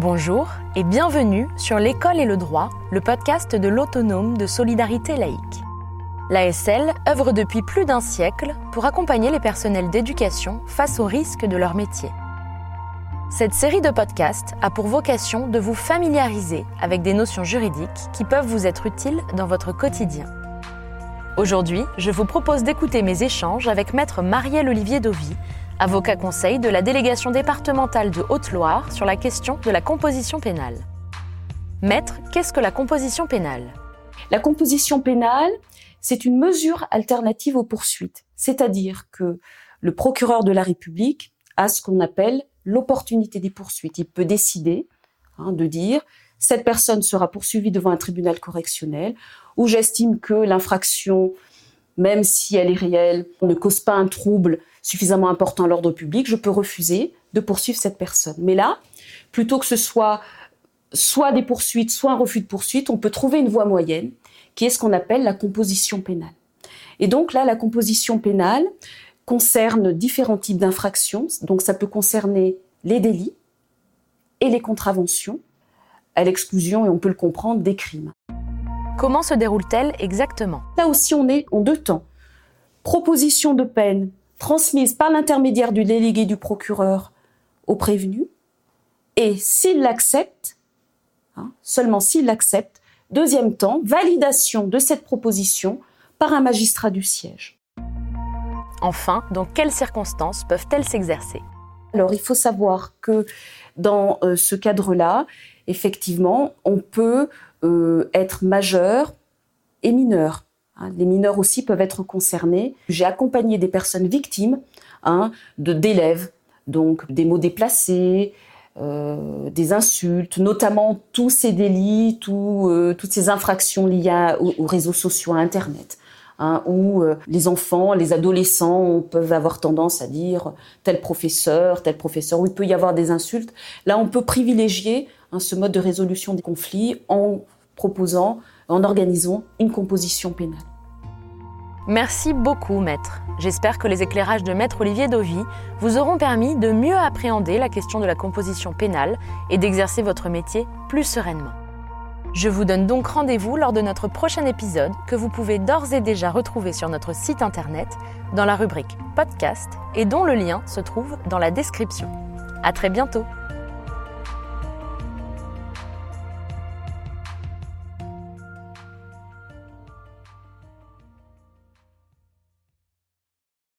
Bonjour et bienvenue sur L'école et le droit, le podcast de l'autonome de solidarité laïque. L'ASL œuvre depuis plus d'un siècle pour accompagner les personnels d'éducation face aux risques de leur métier. Cette série de podcasts a pour vocation de vous familiariser avec des notions juridiques qui peuvent vous être utiles dans votre quotidien. Aujourd'hui, je vous propose d'écouter mes échanges avec maître Marielle Olivier Dovy, avocat conseil de la délégation départementale de Haute-Loire sur la question de la composition pénale. Maître, qu'est-ce que la composition pénale? La composition pénale, c'est une mesure alternative aux poursuites, c'est-à-dire que le procureur de la République a ce qu'on appelle l'opportunité des poursuites. Il peut décider hein, de dire cette personne sera poursuivie devant un tribunal correctionnel où j'estime que l'infraction, même si elle est réelle, ne cause pas un trouble suffisamment important à l'ordre public, je peux refuser de poursuivre cette personne. Mais là, plutôt que ce soit soit des poursuites, soit un refus de poursuite, on peut trouver une voie moyenne qui est ce qu'on appelle la composition pénale. Et donc là, la composition pénale concerne différents types d'infractions. Donc ça peut concerner les délits et les contraventions, à l'exclusion, et on peut le comprendre, des crimes. Comment se déroule-t-elle exactement? Là aussi, on est en deux temps. Proposition de peine transmise par l'intermédiaire du délégué du procureur au prévenu, et s'il l'accepte, hein, seulement s'il l'accepte, Deuxième temps, validation de cette proposition par un magistrat du siège. Enfin, dans quelles circonstances peuvent-elles s'exercer? Alors, il faut savoir que dans euh, ce cadre-là, effectivement, on peut être majeur et mineur. Hein. les mineurs aussi peuvent être concernés. J'ai accompagné des personnes victimes hein, de d'élèves, donc des mots déplacés, euh, des insultes, notamment tous ces délits, euh, toutes ces infractions liées aux, réseaux sociaux, à Internet, hein, où euh, les enfants, les adolescents peuvent avoir tendance à dire tel professeur, tel professeur, où il peut y avoir des insultes. Là, on peut privilégier hein, ce mode de résolution des conflits en proposant, en organisant une composition pénale. Merci beaucoup, maître. J'espère que les éclairages de maître Olivier Dovy vous auront permis de mieux appréhender la question de la composition pénale et d'exercer votre métier plus sereinement. Je vous donne donc rendez-vous lors de notre prochain épisode que vous pouvez d'ores et déjà retrouver sur notre site internet dans la rubrique podcast et dont le lien se trouve dans la description. À très bientôt!